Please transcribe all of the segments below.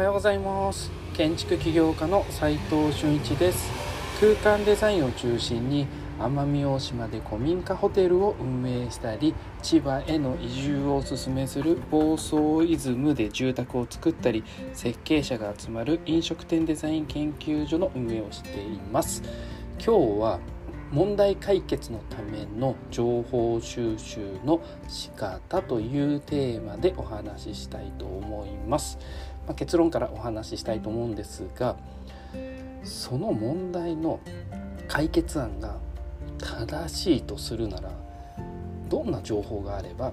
はようございます。建築起業家の斉藤俊一です。空間デザインを中心に奄美大島で古民家ホテルを運営したり千葉への移住をおすすめする房総イズムで住宅を作ったり設計者が集まる飲食店デザイン研究所の運営をしています。今日は問題解決のための情報収集の仕方というテーマでお話ししたいと思います、まあ、結論からお話ししたいと思うんですがその問題の解決案が正しいとするならどんな情報があれば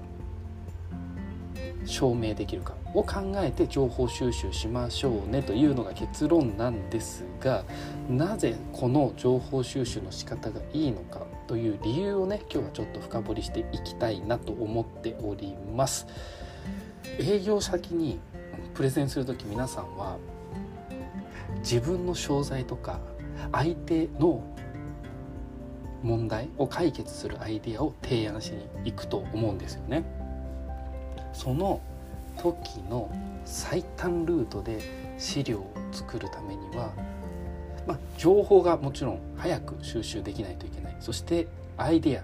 証明できるかを考えて情報収集しましょうねというのが結論なんですがなぜこの情報収集の仕方がいいのかという理由をね今日はちょっと深掘りしていきたいなと思っております。営業先にプレゼンする時皆さんは自分の商材とか相手の問題を解決するアイデアを提案しに行くと思うんですよね。その時の最短ルートで資料を作るためには、まあ、情報がもちろん早く収集できないといけないそしてアイデア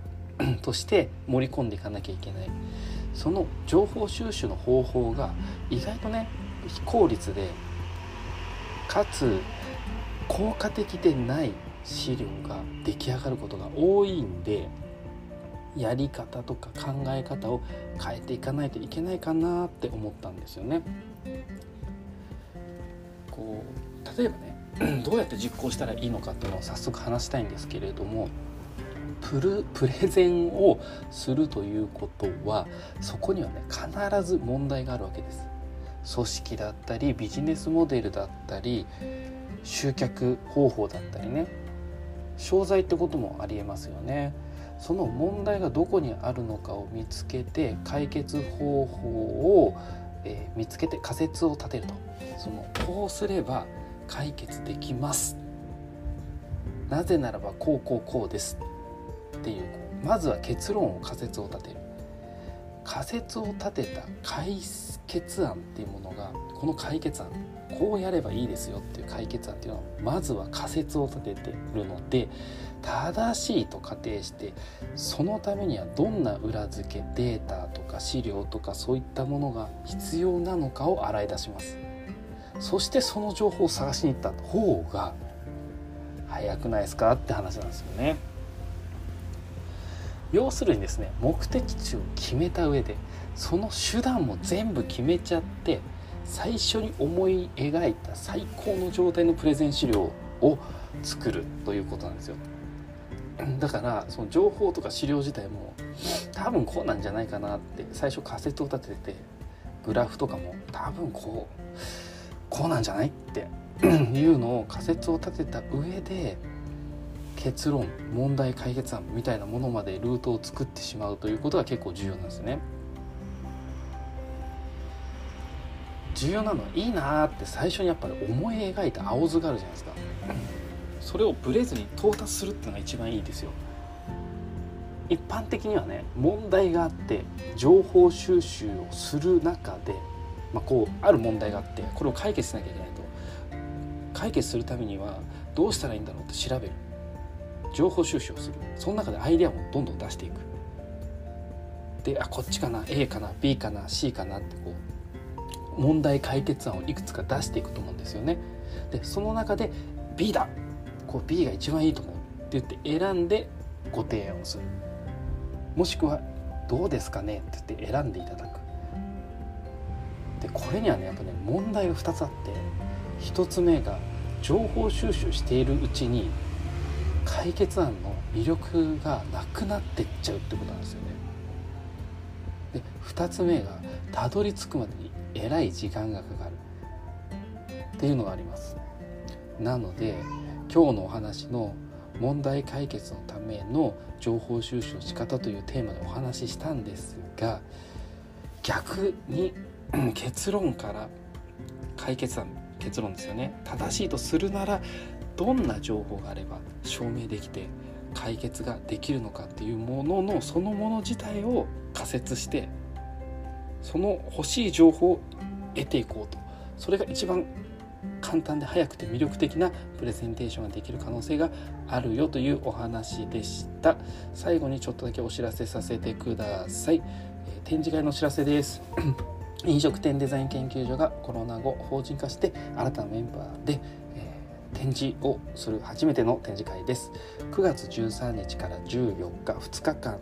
として盛り込んでいかなきゃいけないその情報収集の方法が意外とね非効率でかつ効果的でない資料が出来上がることが多いんでやり方とか考え方を変えていかないといけないかなって思ったんですよね。こう例えばね どうやって実行したらいいのかっていうのを早速話したいんですけれどもプルプレゼンをするということはそこにはね必ず問題があるわけです。組織だったりビジネスモデルだったり集客方法だったりね。商材ってこともありえますよね。その問題がどこにあるのかを見つけて解決方法を、えー、見つけて仮説を立てると。そのこうすれば解決できます。なぜならばこうこうこうです。っていうまずは結論を仮説を立てる。仮説を立てた解決案っていうものがこの解決案こうやればいいですよっていう解決案っていうのはまずは仮説を立ててるので正しいと仮定してそのためにはどんな裏付けデータとか資料とかそういったものが必要なのかを洗い出します。そしてその情報を探しに行った方が早くないですかって話なんですよね。要するにですね目的地を決めた上でその手段も全部決めちゃって最初に思い描いた最高の状態のプレゼン資料を作るということなんですよだからその情報とか資料自体も多分こうなんじゃないかなって最初仮説を立ててグラフとかも多分こうこうなんじゃないって いうのを仮説を立てた上で結論問題解決案みたいなものまでルートを作ってしまうということが結構重要なんですね。重要なのはいいなって最初にやっぱり思い描いた青図があるじゃないですか。それをブレずに到達するっていうのが一番いいですよ。一般的にはね問題があって情報収集をする中で、まあ、こうある問題があってこれを解決しなきゃいけないと。解決するためにはどうしたらいいんだろうって調べる。情報収集をする。その中でアイデアもどんどん出していく。であこっちかな A かな B かな C かなってこう問題解決案をいくつか出していくと思うんですよね。でその中で B だ。こう B が一番いいと思うって言って選んでご提案をする。もしくはどうですかね？って言って選んでいただく。でこれにはねやっぱね問題が2つあって1つ目が情報収集しているうちに解決案の魅力がなくなってっちゃうってことなんですよね。で2つ目がたどり着くまでにえらい時間がかかる。っていうのがあります。なので今日のお話の問題解決のための情報収集の仕方というテーマでお話ししたんですが逆に 結論から解決案結論ですよね。正しいとするならどんな情報があれば証明できて解決ができるのかっていうもののそのもの自体を仮説してその欲しい情報を得ていこうと。それが一番簡単で早くて魅力的なプレゼンテーションができる可能性があるよというお話でした。最後にちょっとだけお知らせさせてください、え展示会のお知らせです。飲食店デザイン研究所がコロナ後法人化して新たなメンバーで、え、展示をする初めての展示会です。9月13日から14日2日間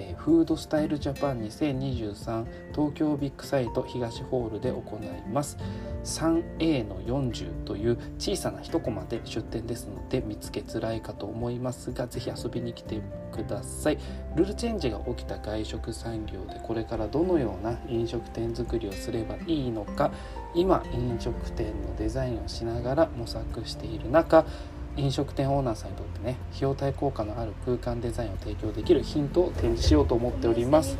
えフードスタイルジャパン2023東京ビッグサイト東ホールで行います。3A の40という小さな一コマで出店ですので見つけづらいかと思いますがぜひ遊びに来てください。ルールチェンジが起きた外食産業でこれからどのような飲食店作りをすればいいのか今飲食店のデザインをしながら模索している中飲食店オーナーさんにとってね費用対効果のある空間デザインを提供できるヒントを展示しようと思っております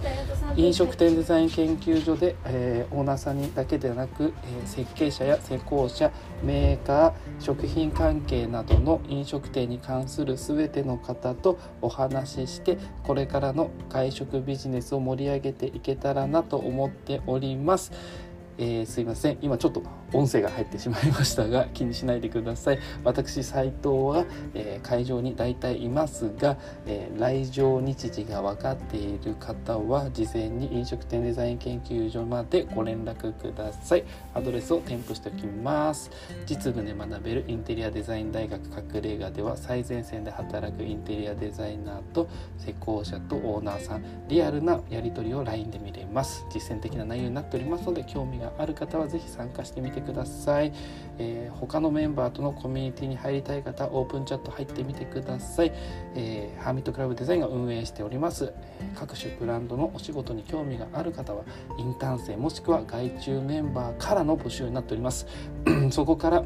飲食店デザイン研究所で、えー、オーナーさんにだけではなく、えー、設計者や施工者メーカー食品関係などの飲食店に関する全ての方とお話ししてこれからの外食ビジネスを盛り上げていけたらなと思っております。えー、すいません今ちょっと音声が入ってしまいましたが気にしないでください。私斉藤は、えー、会場に大体いますが、えー、来場日時が分かっている方は事前に飲食店デザイン研究所までご連絡ください。アドレスを添付しておきます。実務で学べるインテリアデザイン大学隠れ家では最前線で働くインテリアデザイナーと施工者とオーナーさん。リアルなやり取りを LINE で見れます。実践的な内容になっておりますので興味がある方は是非参加してみててください、えー、他のメンバーとのコミュニティに入りたい方オープンチャット入ってみてください、えー、ハーミットクラブデザインが運営しております、各種ブランドのお仕事に興味がある方はインターン生もしくは外注メンバーからの募集になっております。そこから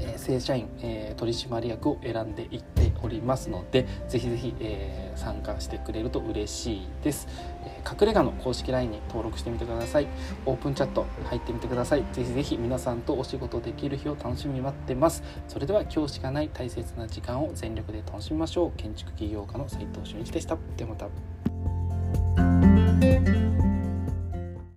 え、正社員、え、取締役を選んでいっておりますのでぜひぜひ、え、参加してくれると嬉しいです、え、隠れ家の公式 LINE に登録してみてください。オープンチャット入ってみてください。ぜひぜひ皆さんとお仕事できる日を楽しみに待ってます。それでは今日しかない大切な時間を全力で楽しみましょう。建築起業家の斉藤俊一でした。ではまた。